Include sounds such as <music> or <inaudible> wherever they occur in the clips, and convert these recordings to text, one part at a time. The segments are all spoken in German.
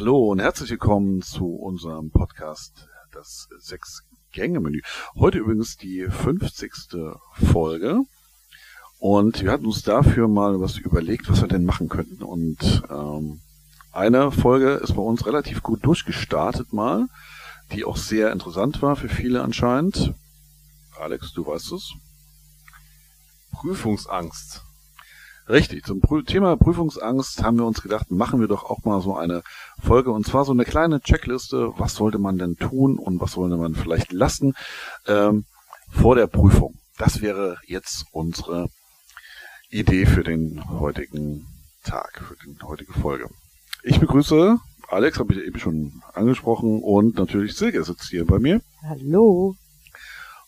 Hallo und herzlich willkommen zu unserem Podcast Das Sechs-Gänge-Menü. Heute übrigens die 50. Folge und wir hatten uns dafür mal was überlegt, was wir denn machen könnten und ähm, eine Folge ist bei uns relativ gut durchgestartet mal, die auch sehr interessant war für viele anscheinend. Alex, du weißt es. Prüfungsangst. Richtig, zum Prü Thema Prüfungsangst haben wir uns gedacht, machen wir doch auch mal so eine Folge und zwar so eine kleine Checkliste, was sollte man denn tun und was sollte man vielleicht lassen ähm, vor der Prüfung. Das wäre jetzt unsere Idee für den heutigen Tag, für die heutige Folge. Ich begrüße Alex, habe ich eben schon angesprochen und natürlich Silke sitzt hier bei mir. Hallo.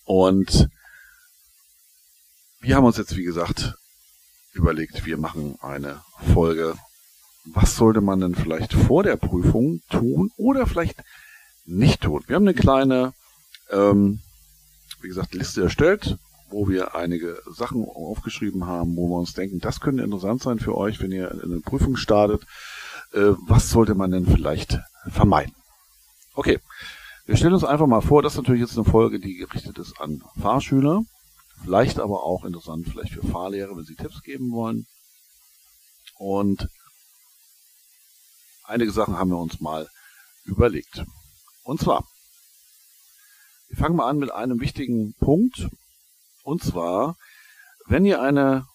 Und wir haben uns jetzt, wie gesagt, überlegt, wir machen eine Folge. Was sollte man denn vielleicht vor der Prüfung tun oder vielleicht nicht tun? Wir haben eine kleine, ähm, wie gesagt, Liste erstellt, wo wir einige Sachen aufgeschrieben haben, wo wir uns denken, das könnte interessant sein für euch, wenn ihr in eine Prüfung startet. Äh, was sollte man denn vielleicht vermeiden? Okay, wir stellen uns einfach mal vor, das ist natürlich jetzt eine Folge, die gerichtet ist an Fahrschüler. Vielleicht aber auch interessant, vielleicht für Fahrlehrer, wenn sie Tipps geben wollen. Und einige Sachen haben wir uns mal überlegt. Und zwar, wir fangen mal an mit einem wichtigen Punkt. Und zwar, wenn ihr eine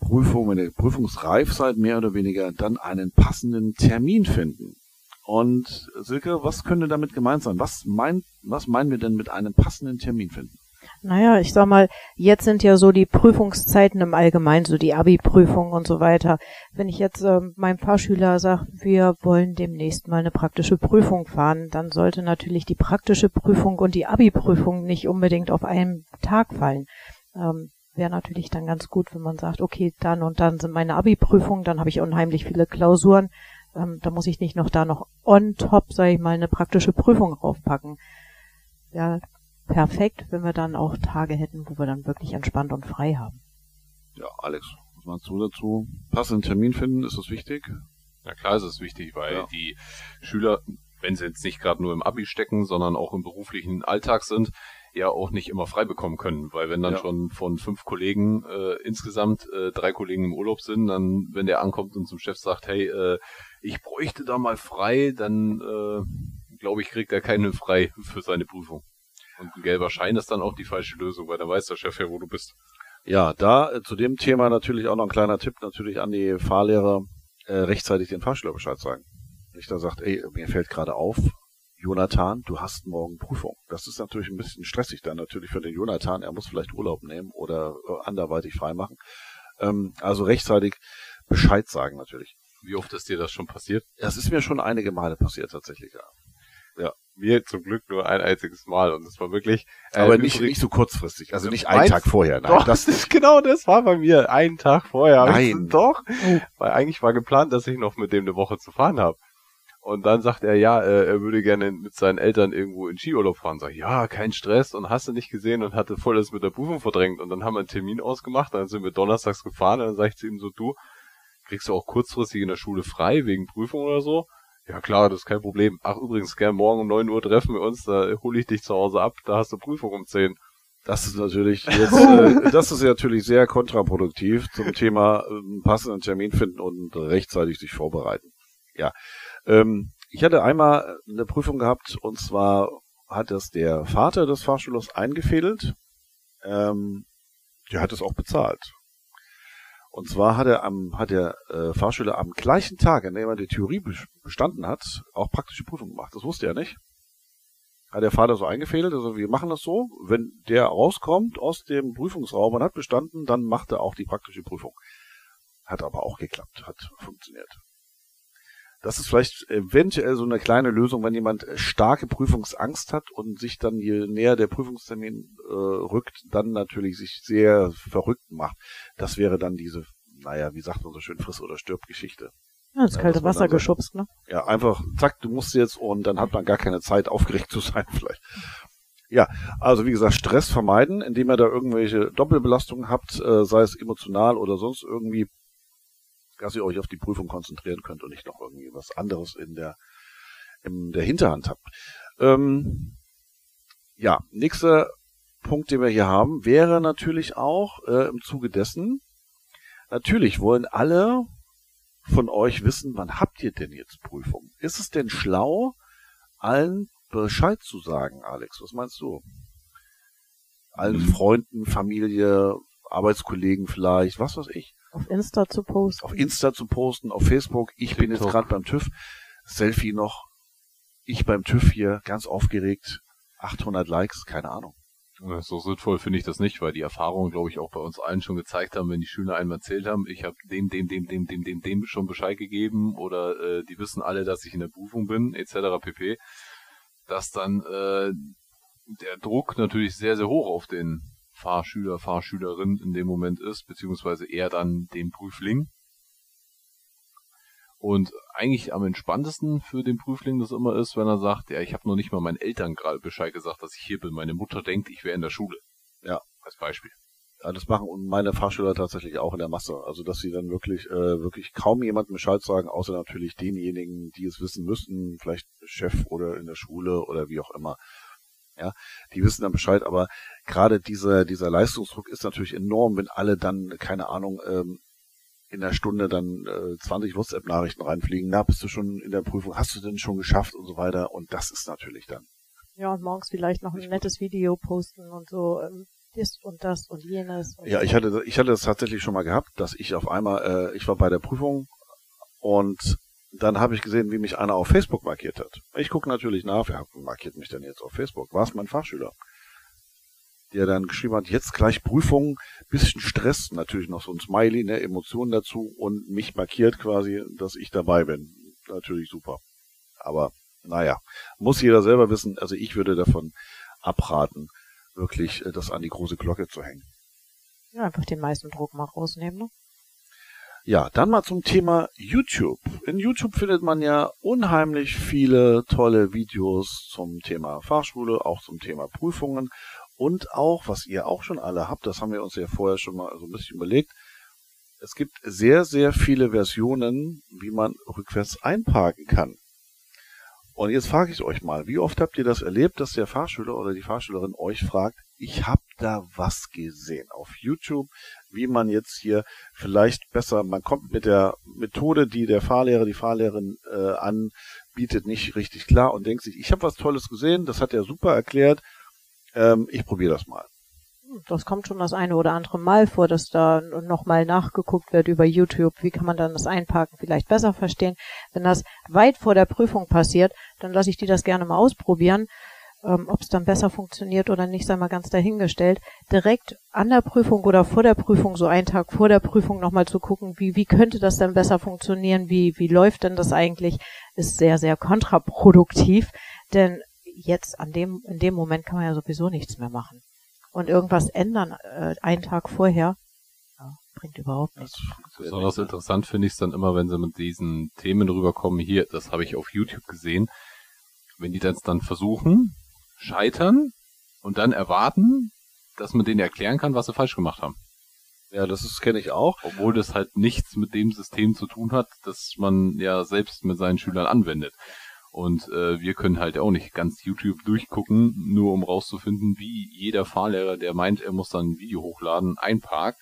Prüfung, wenn ihr prüfungsreif seid, mehr oder weniger, dann einen passenden Termin finden. Und Silke, was könnte damit gemeint sein? Was meint, was meinen wir denn mit einem passenden Termin finden? Naja, ich sag mal, jetzt sind ja so die Prüfungszeiten im Allgemeinen, so die Abi-Prüfung und so weiter. Wenn ich jetzt äh, meinem Fahrschüler sage, wir wollen demnächst mal eine praktische Prüfung fahren, dann sollte natürlich die praktische Prüfung und die Abi-Prüfung nicht unbedingt auf einen Tag fallen. Ähm, Wäre natürlich dann ganz gut, wenn man sagt, okay, dann und dann sind meine Abi-Prüfungen, dann habe ich unheimlich viele Klausuren. Ähm, da muss ich nicht noch da noch on top, sage ich mal, eine praktische Prüfung raufpacken. Ja, perfekt, wenn wir dann auch Tage hätten, wo wir dann wirklich entspannt und frei haben. Ja, Alex, was meinst du dazu? Passenden Termin finden, ist das wichtig? Na klar ist es wichtig, weil ja. die Schüler, wenn sie jetzt nicht gerade nur im Abi stecken, sondern auch im beruflichen Alltag sind, ja auch nicht immer frei bekommen können, weil wenn dann ja. schon von fünf Kollegen äh, insgesamt äh, drei Kollegen im Urlaub sind, dann wenn der ankommt und zum Chef sagt, hey, äh, ich bräuchte da mal frei, dann äh, glaube ich, kriegt er keine frei für seine Prüfung. Und ein gelber Schein ist dann auch die falsche Lösung, weil dann weiß der Chef ja, wo du bist. Ja, da äh, zu dem Thema natürlich auch noch ein kleiner Tipp natürlich an die Fahrlehrer, äh, rechtzeitig den Fahrschüler Bescheid sagen. Nicht da sagt, ey, mir fällt gerade auf, Jonathan, du hast morgen Prüfung. Das ist natürlich ein bisschen stressig dann natürlich für den Jonathan. Er muss vielleicht Urlaub nehmen oder äh, anderweitig freimachen. Ähm, also rechtzeitig Bescheid sagen natürlich. Wie oft ist dir das schon passiert? Das ist mir schon einige Male passiert tatsächlich, ja. Mir zum Glück nur ein einziges Mal und es war wirklich. Äh, Aber nicht, nicht so kurzfristig, also nicht einen Tag vorher. Nein, doch, das <laughs> ist genau das war bei mir. Einen Tag vorher. Nein. Doch. Weil eigentlich war geplant, dass ich noch mit dem eine Woche zu fahren habe. Und dann sagt er, ja, äh, er würde gerne mit seinen Eltern irgendwo in Skiurlaub fahren. Sag, ja, kein Stress und hast du nicht gesehen und hatte voll das mit der Prüfung verdrängt. Und dann haben wir einen Termin ausgemacht, dann sind wir donnerstags gefahren und dann sag ich zu ihm so, du, kriegst du auch kurzfristig in der Schule frei wegen Prüfung oder so? Ja klar, das ist kein Problem. Ach übrigens, gern morgen um neun Uhr treffen wir uns, da hole ich dich zu Hause ab, da hast du Prüfung um zehn. Das ist natürlich <laughs> jetzt, äh, das ist natürlich sehr kontraproduktiv zum Thema äh, passenden Termin finden und rechtzeitig sich vorbereiten. Ja, ähm, ich hatte einmal eine Prüfung gehabt und zwar hat das der Vater des Fahrschulers eingefädelt. Ähm, der hat es auch bezahlt. Und zwar hat er am, hat der äh, Fahrschüler am gleichen Tag, an dem er die Theorie bestanden hat, auch praktische Prüfung gemacht. Das wusste er nicht. Hat der Vater so eingefädelt, also wir machen das so, wenn der rauskommt aus dem Prüfungsraum und hat bestanden, dann macht er auch die praktische Prüfung. Hat aber auch geklappt, hat funktioniert. Das ist vielleicht eventuell so eine kleine Lösung, wenn jemand starke Prüfungsangst hat und sich dann je näher der Prüfungstermin äh, rückt, dann natürlich sich sehr verrückt macht. Das wäre dann diese, naja, wie sagt man so schön, Friss- oder Stirb-Geschichte. Ja, ins kalte ja, Wasser geschubst, ne? Ja, einfach, zack, du musst jetzt und dann hat man gar keine Zeit, aufgeregt zu sein <laughs> vielleicht. Ja, also wie gesagt, Stress vermeiden, indem ihr da irgendwelche Doppelbelastungen habt, äh, sei es emotional oder sonst irgendwie dass ihr euch auf die Prüfung konzentrieren könnt und nicht noch irgendwie was anderes in der in der Hinterhand habt. Ähm, ja, nächster Punkt, den wir hier haben, wäre natürlich auch äh, im Zuge dessen, natürlich wollen alle von euch wissen, wann habt ihr denn jetzt Prüfung? Ist es denn schlau, allen Bescheid zu sagen, Alex? Was meinst du? Allen mhm. Freunden, Familie, Arbeitskollegen vielleicht, was weiß ich. Auf Insta zu posten. Auf Insta zu posten, auf Facebook. Ich TikTok. bin jetzt gerade beim TÜV. Selfie noch. Ich beim TÜV hier, ganz aufgeregt. 800 Likes, keine Ahnung. So sinnvoll finde ich das nicht, weil die Erfahrungen, glaube ich, auch bei uns allen schon gezeigt haben, wenn die Schüler einmal erzählt haben, ich habe dem, dem, dem, dem, dem, dem, dem schon Bescheid gegeben oder äh, die wissen alle, dass ich in der Prüfung bin, etc. pp. Dass dann äh, der Druck natürlich sehr, sehr hoch auf den Fahrschüler, Fahrschülerin in dem Moment ist, beziehungsweise eher dann den Prüfling. Und eigentlich am entspanntesten für den Prüfling das immer ist, wenn er sagt, ja, ich habe noch nicht mal meinen Eltern gerade Bescheid gesagt, dass ich hier bin. Meine Mutter denkt, ich wäre in der Schule. Ja. Als Beispiel. Ja, das machen meine Fahrschüler tatsächlich auch in der Masse. Also dass sie dann wirklich, äh, wirklich kaum jemandem Bescheid sagen, außer natürlich denjenigen, die es wissen müssten, vielleicht Chef oder in der Schule oder wie auch immer. Ja, die wissen dann Bescheid, aber gerade dieser, dieser Leistungsdruck ist natürlich enorm, wenn alle dann, keine Ahnung, ähm, in der Stunde dann äh, 20 WhatsApp-Nachrichten reinfliegen. Na, bist du schon in der Prüfung? Hast du denn schon geschafft und so weiter? Und das ist natürlich dann. Ja, und morgens vielleicht noch ein nettes Video posten und so. Ähm, das und das und jenes. Und ja, ich hatte, ich hatte das tatsächlich schon mal gehabt, dass ich auf einmal, äh, ich war bei der Prüfung und dann habe ich gesehen, wie mich einer auf Facebook markiert hat. Ich gucke natürlich nach, wer markiert mich denn jetzt auf Facebook? War es mein Fachschüler? der dann geschrieben hat, jetzt gleich Prüfung, bisschen Stress, natürlich noch so ein Smiley, ne, Emotionen dazu und mich markiert quasi, dass ich dabei bin. Natürlich super. Aber naja, muss jeder selber wissen. Also ich würde davon abraten, wirklich äh, das an die große Glocke zu hängen. Ja, einfach den meisten Druck mal rausnehmen, ne? Ja, dann mal zum Thema YouTube. In YouTube findet man ja unheimlich viele tolle Videos zum Thema Fachschule, auch zum Thema Prüfungen. Und auch, was ihr auch schon alle habt, das haben wir uns ja vorher schon mal so ein bisschen überlegt, es gibt sehr, sehr viele Versionen, wie man rückwärts einparken kann. Und jetzt frage ich euch mal, wie oft habt ihr das erlebt, dass der Fahrschüler oder die Fahrschülerin euch fragt, ich habe da was gesehen auf YouTube, wie man jetzt hier vielleicht besser, man kommt mit der Methode, die der Fahrlehrer, die Fahrlehrerin äh, anbietet, nicht richtig klar und denkt sich, ich habe was Tolles gesehen, das hat er super erklärt, ähm, ich probiere das mal. Das kommt schon das eine oder andere Mal vor, dass da nochmal nachgeguckt wird über YouTube. Wie kann man dann das Einparken vielleicht besser verstehen? Wenn das weit vor der Prüfung passiert, dann lasse ich die das gerne mal ausprobieren. Ähm, Ob es dann besser funktioniert oder nicht, sei mal ganz dahingestellt. Direkt an der Prüfung oder vor der Prüfung, so einen Tag vor der Prüfung nochmal zu gucken, wie, wie könnte das dann besser funktionieren, wie, wie läuft denn das eigentlich, ist sehr, sehr kontraproduktiv. Denn jetzt an dem, in dem Moment kann man ja sowieso nichts mehr machen. Und irgendwas ändern äh, einen Tag vorher, ja, bringt überhaupt nichts. Besonders interessant finde ich es dann immer, wenn sie mit diesen Themen rüberkommen, hier, das habe ich auf YouTube gesehen, wenn die das dann versuchen, scheitern und dann erwarten, dass man denen erklären kann, was sie falsch gemacht haben. Ja, das kenne ich auch. Obwohl das halt nichts mit dem System zu tun hat, das man ja selbst mit seinen Schülern anwendet. Und äh, wir können halt auch nicht ganz YouTube durchgucken, nur um rauszufinden, wie jeder Fahrlehrer, der meint, er muss dann ein Video hochladen, einparkt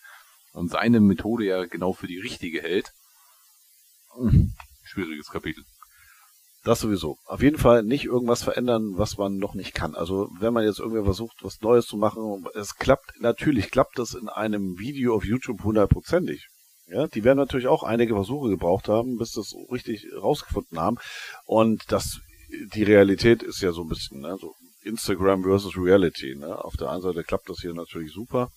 und seine Methode ja genau für die richtige hält. Schwieriges Kapitel. Das sowieso. Auf jeden Fall nicht irgendwas verändern, was man noch nicht kann. Also wenn man jetzt irgendwie versucht, was Neues zu machen, es klappt, natürlich klappt das in einem Video auf YouTube hundertprozentig. Ja, die werden natürlich auch einige Versuche gebraucht haben, bis das richtig rausgefunden haben. Und das, die Realität ist ja so ein bisschen, ne, so Instagram versus Reality. Ne? Auf der einen Seite klappt das hier natürlich super,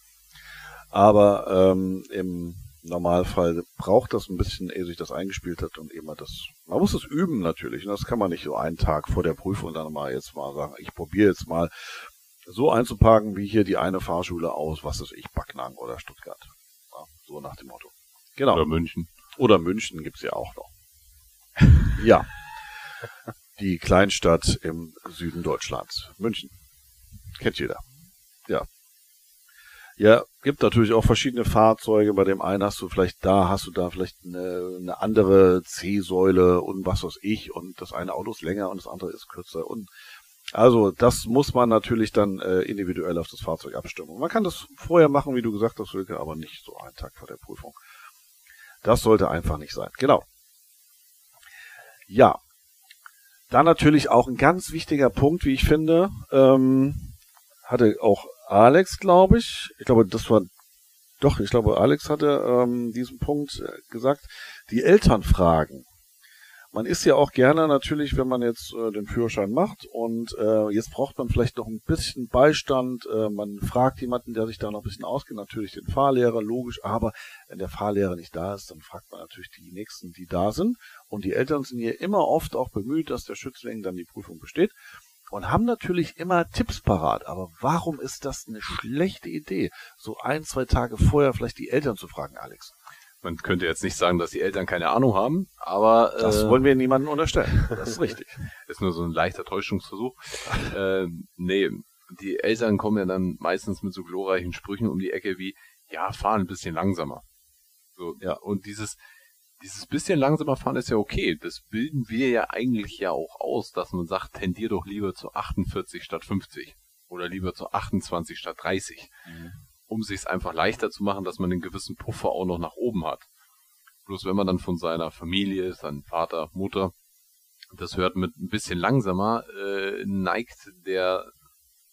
aber ähm, im Normalfall braucht das ein bisschen, ehe sich das eingespielt hat und eben das, man muss es üben natürlich. Und das kann man nicht so einen Tag vor der Prüfung dann mal jetzt mal sagen, ich probiere jetzt mal so einzuparken, wie hier die eine Fahrschule aus, was ist ich, Backnang oder Stuttgart. Ja, so nach dem Motto. Genau. Oder München. Oder München gibt's ja auch noch. <laughs> ja. Die Kleinstadt im Süden Deutschlands. München. Kennt jeder. Ja. Ja, gibt natürlich auch verschiedene Fahrzeuge. Bei dem einen hast du vielleicht da, hast du da vielleicht eine, eine andere C-Säule und was weiß ich. Und das eine Auto ist länger und das andere ist kürzer. Und also das muss man natürlich dann äh, individuell auf das Fahrzeug abstimmen. Man kann das vorher machen, wie du gesagt hast, Wilke, aber nicht so einen Tag vor der Prüfung. Das sollte einfach nicht sein. Genau. Ja. Dann natürlich auch ein ganz wichtiger Punkt, wie ich finde, ähm, hatte auch Alex, glaube ich. Ich glaube, das war doch, ich glaube, Alex hatte ähm, diesen Punkt äh, gesagt. Die Eltern fragen man ist ja auch gerne natürlich, wenn man jetzt äh, den Führerschein macht und äh, jetzt braucht man vielleicht noch ein bisschen Beistand. Äh, man fragt jemanden, der sich da noch ein bisschen auskennt, natürlich den Fahrlehrer, logisch, aber wenn der Fahrlehrer nicht da ist, dann fragt man natürlich die Nächsten, die da sind. Und die Eltern sind hier immer oft auch bemüht, dass der Schützling dann die Prüfung besteht und haben natürlich immer Tipps parat. Aber warum ist das eine schlechte Idee, so ein, zwei Tage vorher vielleicht die Eltern zu fragen, Alex? man könnte jetzt nicht sagen, dass die Eltern keine Ahnung haben, aber das äh, wollen wir niemandem unterstellen. <laughs> Das ist richtig. ist nur so ein leichter Täuschungsversuch. äh, nee, die Eltern kommen ja dann meistens mit so glorreichen Sprüchen um die Ecke wie, ja, fahren ein bisschen langsamer. So, ja, und dieses, dieses bisschen langsamer fahren ist ja okay. Das bilden wir ja eigentlich ja auch aus, dass man sagt, tendier doch lieber zu 48 statt 50 oder lieber zu 28 statt 30. Mhm um sich einfach leichter zu machen, dass man einen gewissen Puffer auch noch nach oben hat. Bloß wenn man dann von seiner Familie, seinem Vater, Mutter, das hört mit ein bisschen langsamer, äh, neigt der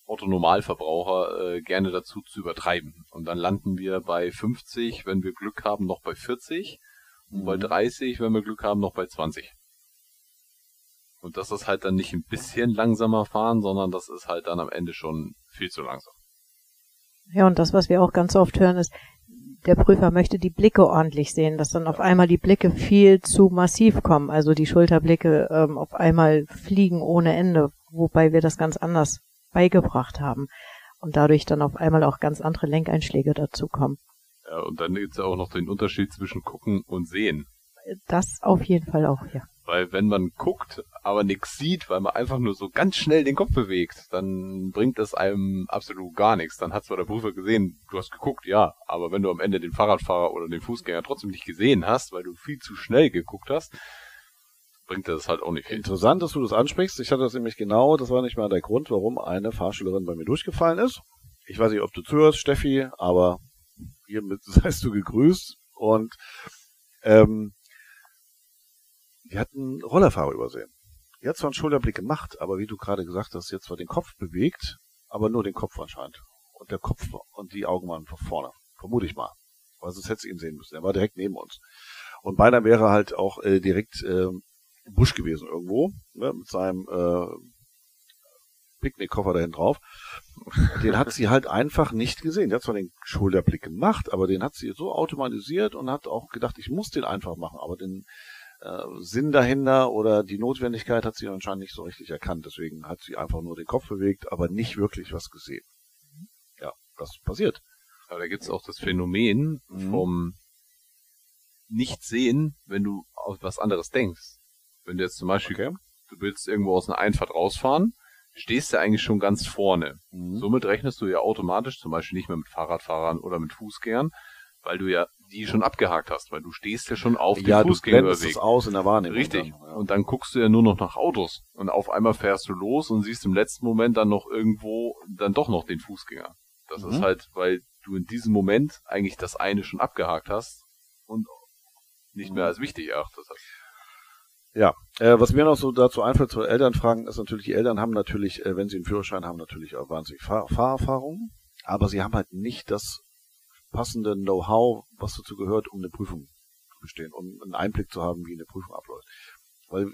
Otto-Normalverbraucher äh, gerne dazu zu übertreiben. Und dann landen wir bei 50, wenn wir Glück haben, noch bei 40 und mhm. bei 30, wenn wir Glück haben, noch bei 20. Und das ist halt dann nicht ein bisschen langsamer fahren, sondern das ist halt dann am Ende schon viel zu langsam. Ja, und das, was wir auch ganz oft hören, ist, der Prüfer möchte die Blicke ordentlich sehen, dass dann auf einmal die Blicke viel zu massiv kommen, also die Schulterblicke ähm, auf einmal fliegen ohne Ende, wobei wir das ganz anders beigebracht haben und dadurch dann auf einmal auch ganz andere Lenkeinschläge dazukommen. Ja, und dann gibt es ja auch noch den Unterschied zwischen gucken und sehen. Das auf jeden Fall auch, ja. Weil wenn man guckt, aber nichts sieht, weil man einfach nur so ganz schnell den Kopf bewegt, dann bringt das einem absolut gar nichts. Dann hat zwar der Prüfer gesehen, du hast geguckt, ja, aber wenn du am Ende den Fahrradfahrer oder den Fußgänger trotzdem nicht gesehen hast, weil du viel zu schnell geguckt hast, bringt das halt auch nicht viel. Interessant, dass du das ansprichst. Ich hatte das nämlich genau, das war nicht mal der Grund, warum eine Fahrschülerin bei mir durchgefallen ist. Ich weiß nicht, ob du zuhörst, Steffi, aber hiermit <laughs> seist du gegrüßt und ähm, die hat einen Rollerfahrer übersehen. Die hat zwar einen Schulterblick gemacht, aber wie du gerade gesagt hast, jetzt zwar den Kopf bewegt, aber nur den Kopf anscheinend. Und der Kopf und die Augen waren von vorne. Vermute ich mal. Weil sonst hätte sie ihn sehen müssen. Er war direkt neben uns. Und beinahe wäre halt auch äh, direkt äh, Busch gewesen irgendwo, ne, mit seinem äh, Picknickkoffer da hinten drauf. Den hat sie halt einfach nicht gesehen. Die hat zwar den Schulterblick gemacht, aber den hat sie so automatisiert und hat auch gedacht, ich muss den einfach machen. Aber den äh, Sinn dahinter oder die Notwendigkeit hat sie anscheinend nicht so richtig erkannt. Deswegen hat sie einfach nur den Kopf bewegt, aber nicht wirklich was gesehen. Ja, das passiert. Aber da gibt's auch das Phänomen mhm. vom Nicht-Sehen, wenn du auf was anderes denkst. Wenn du jetzt zum Beispiel, okay. du willst irgendwo aus einer Einfahrt rausfahren, stehst du eigentlich schon ganz vorne. Mhm. Somit rechnest du ja automatisch zum Beispiel nicht mehr mit Fahrradfahrern oder mit Fußgängern, weil du ja die schon abgehakt hast, weil du stehst ja schon auf ja, dem Fußgängerweg. Ja, aus in der Wahrnehmung. Richtig. Dann, ja. Und dann guckst du ja nur noch nach Autos und auf einmal fährst du los und siehst im letzten Moment dann noch irgendwo dann doch noch den Fußgänger. Das mhm. ist halt, weil du in diesem Moment eigentlich das eine schon abgehakt hast und nicht mehr mhm. als wichtig erachtet hast. Ja, äh, was mir noch so dazu einfällt zu Elternfragen, ist natürlich, die Eltern haben natürlich, äh, wenn sie einen Führerschein haben, natürlich auch wahnsinnig Fahr Fahrerfahrung, aber sie haben halt nicht das passende Know-how, was dazu gehört, um eine Prüfung zu bestehen, um einen Einblick zu haben, wie eine Prüfung abläuft. Weil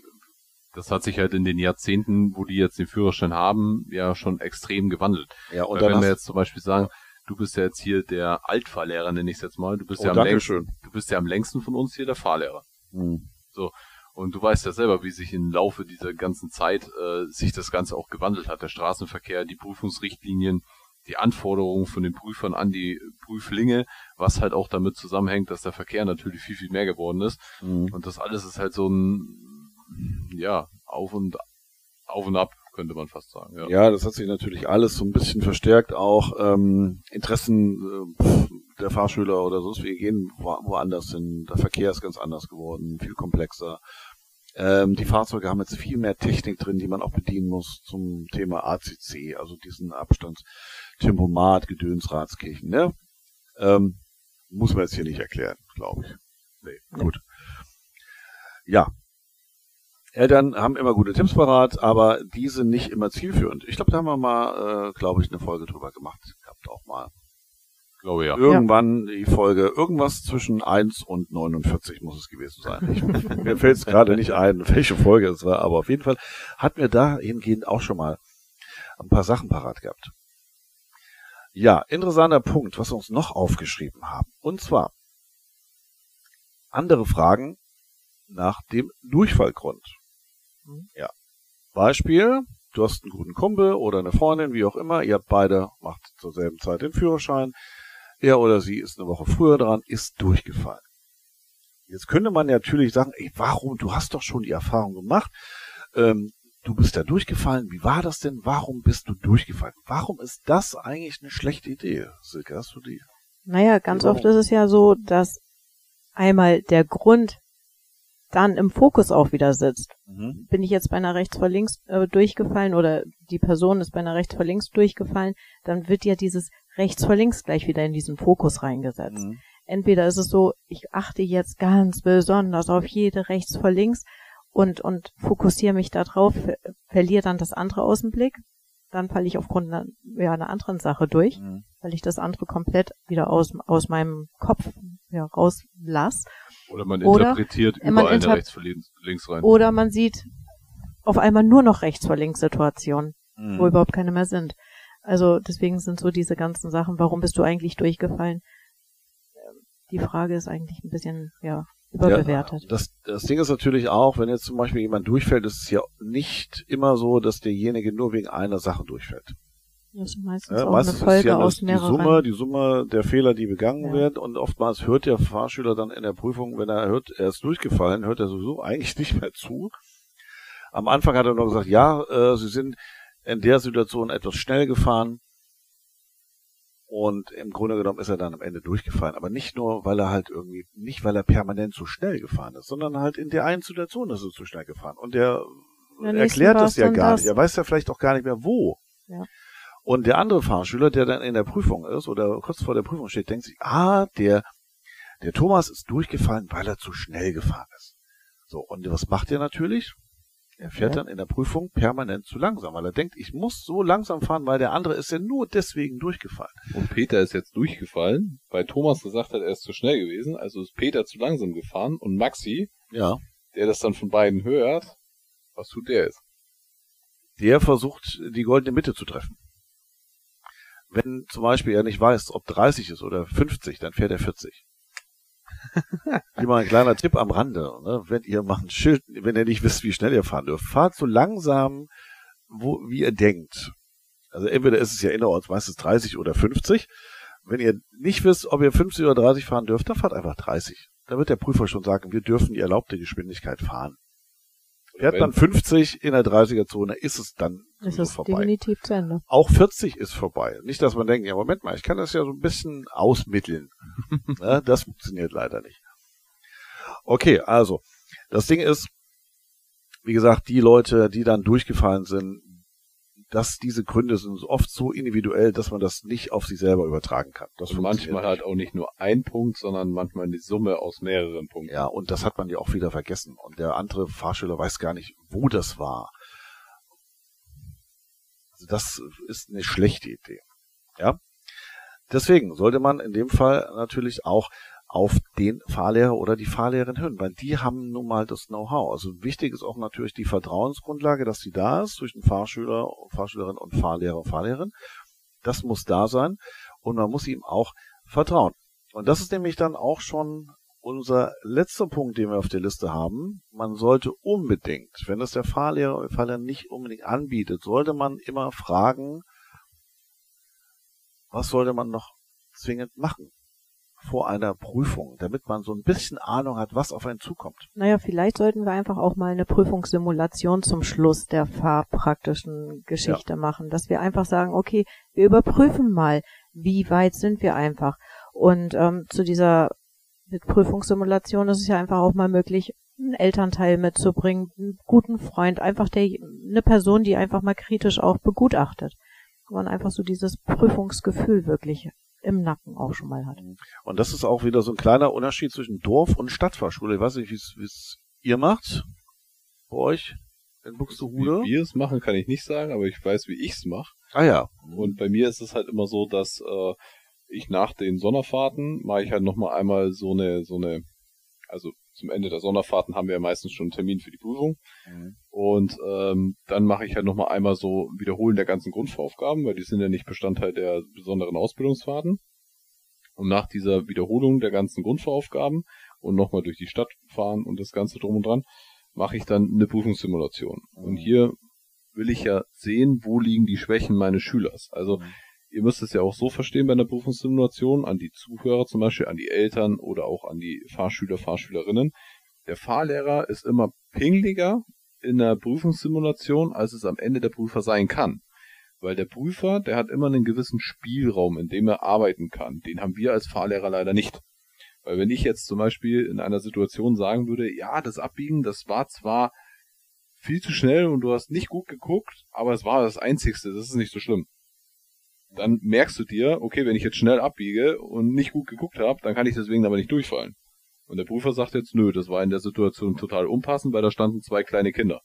das hat sich halt in den Jahrzehnten, wo die jetzt den Führerschein haben, ja schon extrem gewandelt. Ja, und Weil wenn wir jetzt zum Beispiel sagen, du bist ja jetzt hier der Altfahrlehrer, nenne ich es jetzt mal, du bist oh, ja am längsten, du bist ja am längsten von uns hier der Fahrlehrer. Mhm. So. Und du weißt ja selber, wie sich im Laufe dieser ganzen Zeit äh, sich das Ganze auch gewandelt hat. Der Straßenverkehr, die Prüfungsrichtlinien, die Anforderungen von den Prüfern an die Prüflinge, was halt auch damit zusammenhängt, dass der Verkehr natürlich viel, viel mehr geworden ist. Mhm. Und das alles ist halt so ein, ja, auf und, auf und ab. könnte man fast sagen. Ja, ja das hat sich natürlich alles so ein bisschen verstärkt, auch ähm, Interessen äh, der Fahrschüler oder so. Wir gehen wo, woanders hin. Der Verkehr ist ganz anders geworden, viel komplexer. Ähm, die Fahrzeuge haben jetzt viel mehr Technik drin, die man auch bedienen muss zum Thema ACC, also diesen Abstandstempomat, Gedönsratskirchen. Ne? Ähm, muss man jetzt hier nicht erklären, glaube ich. Nee, gut. Ja. Eltern haben immer gute Tipps parat, aber die sind nicht immer zielführend. Ich glaube, da haben wir mal, äh, glaube ich, eine Folge drüber gemacht. Habt auch mal. Glaube ja. Irgendwann die Folge, irgendwas zwischen 1 und 49 muss es gewesen sein. Ich, <laughs> mir fällt es gerade nicht ein, welche Folge es war, aber auf jeden Fall hat mir dahingehend auch schon mal ein paar Sachen parat gehabt. Ja, interessanter Punkt, was wir uns noch aufgeschrieben haben. Und zwar andere Fragen nach dem Durchfallgrund. Mhm. Ja. Beispiel, du hast einen guten Kumpel oder eine Freundin, wie auch immer, ihr habt beide, macht zur selben Zeit den Führerschein. Er oder sie ist eine Woche früher dran, ist durchgefallen. Jetzt könnte man natürlich sagen, ey, warum, du hast doch schon die Erfahrung gemacht, ähm, du bist da durchgefallen, wie war das denn, warum bist du durchgefallen? Warum ist das eigentlich eine schlechte Idee, Silke, hast du die? Naja, ganz oft ist es ja so, dass einmal der Grund dann im Fokus auch wieder sitzt. Mhm. Bin ich jetzt bei einer rechts vor links äh, durchgefallen oder die Person ist bei einer rechts vor links durchgefallen, dann wird ja dieses rechts vor links gleich wieder in diesen Fokus reingesetzt. Mhm. Entweder ist es so, ich achte jetzt ganz besonders auf jede rechts vor links und, und fokussiere mich darauf, verliere dann das andere aus dem Blick, dann falle ich aufgrund einer, ja, einer anderen Sache durch, mhm. weil ich das andere komplett wieder aus, aus meinem Kopf ja, rauslasse. Oder man interpretiert oder überall inter eine rechts vor links rein. Oder man sieht auf einmal nur noch rechts vor links Situationen, mhm. wo überhaupt keine mehr sind. Also deswegen sind so diese ganzen Sachen, warum bist du eigentlich durchgefallen? Die Frage ist eigentlich ein bisschen, ja, überbewertet. Ja, das, das Ding ist natürlich auch, wenn jetzt zum Beispiel jemand durchfällt, ist es ja nicht immer so, dass derjenige nur wegen einer Sache durchfällt. Das ist meistens ja, auch meistens eine Folge ja aus die Summe, die Summe der Fehler, die begangen ja. werden und oftmals hört der Fahrschüler dann in der Prüfung, wenn er hört, er ist durchgefallen, hört er sowieso eigentlich <laughs> nicht mehr zu. Am Anfang hat er nur gesagt, ja, äh, Sie sind in der Situation etwas schnell gefahren. Und im Grunde genommen ist er dann am Ende durchgefallen. Aber nicht nur, weil er halt irgendwie, nicht weil er permanent zu schnell gefahren ist, sondern halt in der einen Situation ist er zu schnell gefahren. Und der erklärt das ja gar das. nicht. Er weiß ja vielleicht auch gar nicht mehr wo. Ja. Und der andere Fahrschüler, der dann in der Prüfung ist oder kurz vor der Prüfung steht, denkt sich, ah, der, der Thomas ist durchgefallen, weil er zu schnell gefahren ist. So, und was macht er natürlich? Er fährt ja. dann in der Prüfung permanent zu langsam, weil er denkt, ich muss so langsam fahren, weil der andere ist ja nur deswegen durchgefallen. Und Peter ist jetzt durchgefallen, weil Thomas gesagt hat, er ist zu schnell gewesen, also ist Peter zu langsam gefahren und Maxi, ja. der das dann von beiden hört, was tut der jetzt? Der versucht, die goldene Mitte zu treffen. Wenn zum Beispiel er nicht weiß, ob 30 ist oder 50, dann fährt er 40. Hier mal ein kleiner Tipp am Rande. Ne? Wenn ihr macht ein Schild, wenn ihr nicht wisst, wie schnell ihr fahren dürft, fahrt so langsam, wo, wie ihr denkt. Also entweder ist es ja innerorts meistens 30 oder 50. Wenn ihr nicht wisst, ob ihr 50 oder 30 fahren dürft, dann fahrt einfach 30. Da wird der Prüfer schon sagen, wir dürfen die erlaubte Geschwindigkeit fahren. Fährt man 50 in der 30er-Zone, ist es dann ist es vorbei. definitiv zu Ende. Auch 40 ist vorbei. Nicht, dass man denkt, ja, Moment mal, ich kann das ja so ein bisschen ausmitteln. ja, <laughs> das funktioniert leider nicht. Okay, also, das Ding ist, wie gesagt, die Leute, die dann durchgefallen sind, dass diese Gründe sind oft so individuell, dass man das nicht auf sich selber übertragen kann. Das und manchmal halt auch nicht nur ein Punkt, sondern manchmal die Summe aus mehreren Punkten. Ja, und das hat man ja auch wieder vergessen. Und der andere Fahrschüler weiß gar nicht, wo das war. Also das ist eine schlechte Idee. Ja. Deswegen sollte man in dem Fall natürlich auch auf den Fahrlehrer oder die Fahrlehrerin hören, weil die haben nun mal das Know-how. Also wichtig ist auch natürlich die Vertrauensgrundlage, dass sie da ist zwischen Fahrschüler, Fahrschülerin und Fahrlehrer und Fahrlehrerin. Das muss da sein und man muss ihm auch vertrauen. Und das ist nämlich dann auch schon unser letzter Punkt, den wir auf der Liste haben. Man sollte unbedingt, wenn es der Fahrlehrer oder Fahrlehrerin nicht unbedingt anbietet, sollte man immer fragen, was sollte man noch zwingend machen? Vor einer Prüfung, damit man so ein bisschen Ahnung hat, was auf einen zukommt? Naja, vielleicht sollten wir einfach auch mal eine Prüfungssimulation zum Schluss der fahrpraktischen Geschichte ja. machen, dass wir einfach sagen, okay, wir überprüfen mal, wie weit sind wir einfach. Und ähm, zu dieser Prüfungssimulation ist es ja einfach auch mal möglich, einen Elternteil mitzubringen, einen guten Freund, einfach der, eine Person, die einfach mal kritisch auch begutachtet. Man einfach so dieses Prüfungsgefühl wirklich im Nacken auch schon mal hat. Und das ist auch wieder so ein kleiner Unterschied zwischen Dorf- und Stadtfahrschule. Ich weiß nicht, wie es ihr macht bei euch in Buxtehude. Wie wir es machen, kann ich nicht sagen, aber ich weiß, wie ich es mache. Ah ja. Und bei mir ist es halt immer so, dass äh, ich nach den Sonderfahrten mache ich halt nochmal einmal so eine, so eine, also zum Ende der Sonderfahrten haben wir ja meistens schon einen Termin für die Prüfung. Mhm. Und ähm, dann mache ich halt nochmal einmal so Wiederholen der ganzen Grundvoraufgaben, weil die sind ja nicht Bestandteil der besonderen Ausbildungsfahrten. Und nach dieser Wiederholung der ganzen Grundvoraufgaben und nochmal durch die Stadt fahren und das Ganze drum und dran, mache ich dann eine Prüfungssimulation. Mhm. Und hier will ich ja sehen, wo liegen die Schwächen meines Schülers. Also mhm ihr müsst es ja auch so verstehen bei einer Prüfungssimulation, an die Zuhörer zum Beispiel, an die Eltern oder auch an die Fahrschüler, Fahrschülerinnen. Der Fahrlehrer ist immer pingliger in der Prüfungssimulation, als es am Ende der Prüfer sein kann. Weil der Prüfer, der hat immer einen gewissen Spielraum, in dem er arbeiten kann. Den haben wir als Fahrlehrer leider nicht. Weil wenn ich jetzt zum Beispiel in einer Situation sagen würde, ja, das Abbiegen, das war zwar viel zu schnell und du hast nicht gut geguckt, aber es war das Einzigste, das ist nicht so schlimm dann merkst du dir, okay, wenn ich jetzt schnell abbiege und nicht gut geguckt habe, dann kann ich deswegen aber nicht durchfallen. Und der Prüfer sagt jetzt, nö, das war in der Situation total unpassend, weil da standen zwei kleine Kinder.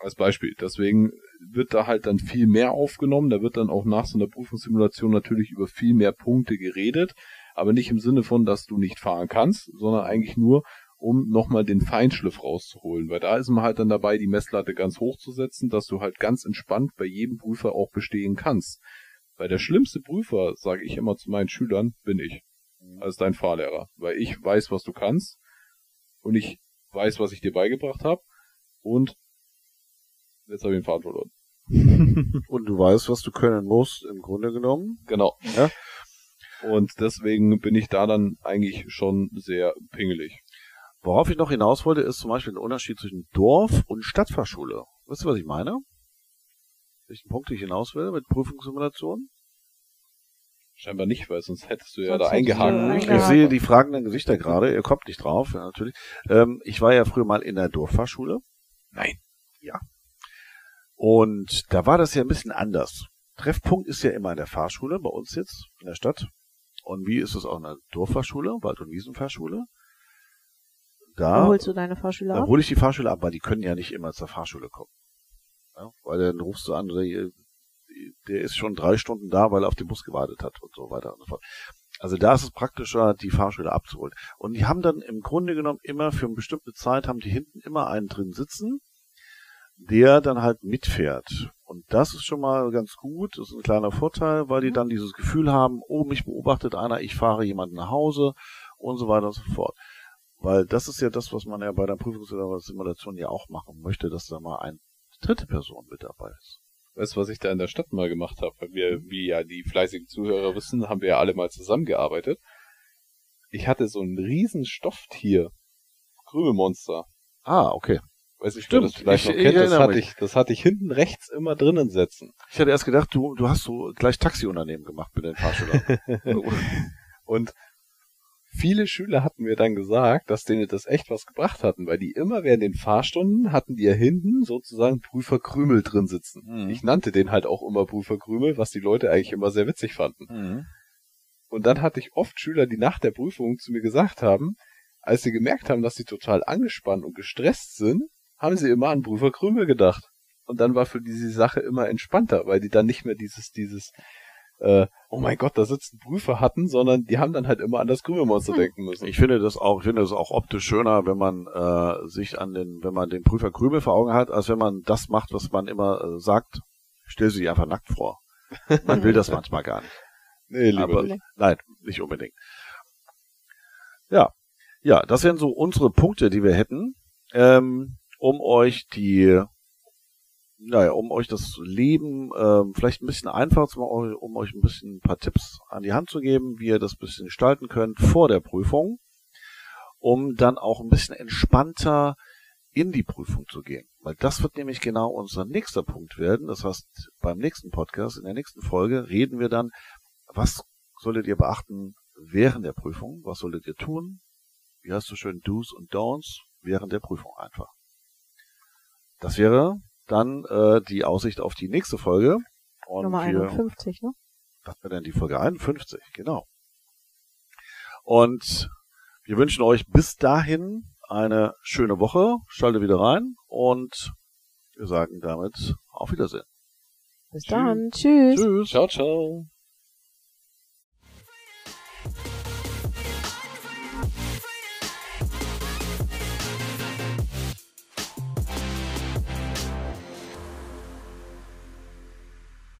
Als Beispiel. Deswegen wird da halt dann viel mehr aufgenommen. Da wird dann auch nach so einer Prüfungssimulation natürlich über viel mehr Punkte geredet. Aber nicht im Sinne von, dass du nicht fahren kannst, sondern eigentlich nur, um nochmal den Feinschliff rauszuholen. Weil da ist man halt dann dabei, die Messlatte ganz hoch zu setzen, dass du halt ganz entspannt bei jedem Prüfer auch bestehen kannst. Weil der schlimmste Prüfer, sage ich immer zu meinen Schülern, bin ich. Als dein Fahrlehrer. Weil ich weiß, was du kannst. Und ich weiß, was ich dir beigebracht habe. Und jetzt habe ich den Faden verloren. <laughs> und du weißt, was du können musst, im Grunde genommen. Genau. Ja? Und deswegen bin ich da dann eigentlich schon sehr pingelig. Worauf ich noch hinaus wollte, ist zum Beispiel der Unterschied zwischen Dorf- und Stadtfahrschule. Wisst ihr, was ich meine? Welchen Punkt ich hinaus will mit Prüfungssimulationen? Scheinbar nicht, weil sonst hättest du ja sonst da eingehangen. Ich sehe die fragenden Gesichter gerade, ihr kommt nicht drauf, ja, natürlich. Ähm, ich war ja früher mal in der Dorffahrschule. Nein. Ja. Und da war das ja ein bisschen anders. Treffpunkt ist ja immer in der Fahrschule, bei uns jetzt, in der Stadt. Und wie ist es auch in der Dorffahrschule, Wald- und Wiesenfahrschule? Da Wo holst du deine Fahrschüler ab? Da hole ich die Fahrschüler ab, weil die können ja nicht immer zur Fahrschule kommen. Ja, weil dann rufst du an, der, der ist schon drei Stunden da, weil er auf den Bus gewartet hat und so weiter und so fort. Also da ist es praktischer, die Fahrschüler abzuholen. Und die haben dann im Grunde genommen immer für eine bestimmte Zeit, haben die hinten immer einen drin sitzen, der dann halt mitfährt. Und das ist schon mal ganz gut, das ist ein kleiner Vorteil, weil die mhm. dann dieses Gefühl haben, oh, mich beobachtet einer, ich fahre jemanden nach Hause und so weiter und so fort. Weil das ist ja das, was man ja bei der Prüfungssimulation ja auch machen möchte, dass da mal eine dritte Person mit dabei ist. Weißt du, was ich da in der Stadt mal gemacht habe? Weil wir, wie ja die fleißigen Zuhörer wissen, haben wir ja alle mal zusammengearbeitet. Ich hatte so ein riesen Stofftier. Krümelmonster. Ah, okay. Weiß ich, Stimmt. das vielleicht ich, noch kennt, das hatte ich, das hatte ich hinten rechts immer drinnen setzen. Ich hatte erst gedacht, du, du hast so gleich Taxiunternehmen gemacht mit den Fahrschülern. <laughs> und viele Schüler hatten mir dann gesagt, dass denen das echt was gebracht hatten, weil die immer während den Fahrstunden hatten die ja hinten sozusagen Prüferkrümel drin sitzen. Mhm. Ich nannte den halt auch immer Prüferkrümel, was die Leute eigentlich immer sehr witzig fanden. Mhm. Und dann hatte ich oft Schüler, die nach der Prüfung zu mir gesagt haben, als sie gemerkt haben, dass sie total angespannt und gestresst sind, haben sie immer an Prüferkrümel gedacht. Und dann war für diese Sache immer entspannter, weil die dann nicht mehr dieses, dieses äh, oh mein Gott, da sitzen Prüfer hatten, sondern die haben dann halt immer an das Krümelmonster hm. denken müssen. Ich finde das auch, ich finde das auch optisch schöner, wenn man äh, sich an den, wenn man den Prüfer Krümel vor Augen hat, als wenn man das macht, was man immer äh, sagt, stell sie einfach nackt vor. Man will das <laughs> manchmal gar nicht. Nee, lieber Aber, nicht. Nein, nicht unbedingt. Ja. Ja, das wären so unsere Punkte, die wir hätten, ähm, um euch die naja, um euch das Leben äh, vielleicht ein bisschen einfacher zu machen, um euch ein bisschen ein paar Tipps an die Hand zu geben, wie ihr das ein bisschen gestalten könnt vor der Prüfung, um dann auch ein bisschen entspannter in die Prüfung zu gehen. Weil das wird nämlich genau unser nächster Punkt werden. Das heißt, beim nächsten Podcast, in der nächsten Folge, reden wir dann, was solltet ihr beachten während der Prüfung? Was solltet ihr tun? Wie heißt so schön Do's und Don'ts während der Prüfung einfach? Das wäre dann äh, die Aussicht auf die nächste Folge. Und Nummer 51, wir, ne? Was wäre denn die Folge 51, genau. Und wir wünschen euch bis dahin eine schöne Woche. Schalte wieder rein und wir sagen damit auf Wiedersehen. Bis Tschüss. dann. Tschüss. Tschüss. Ciao, ciao.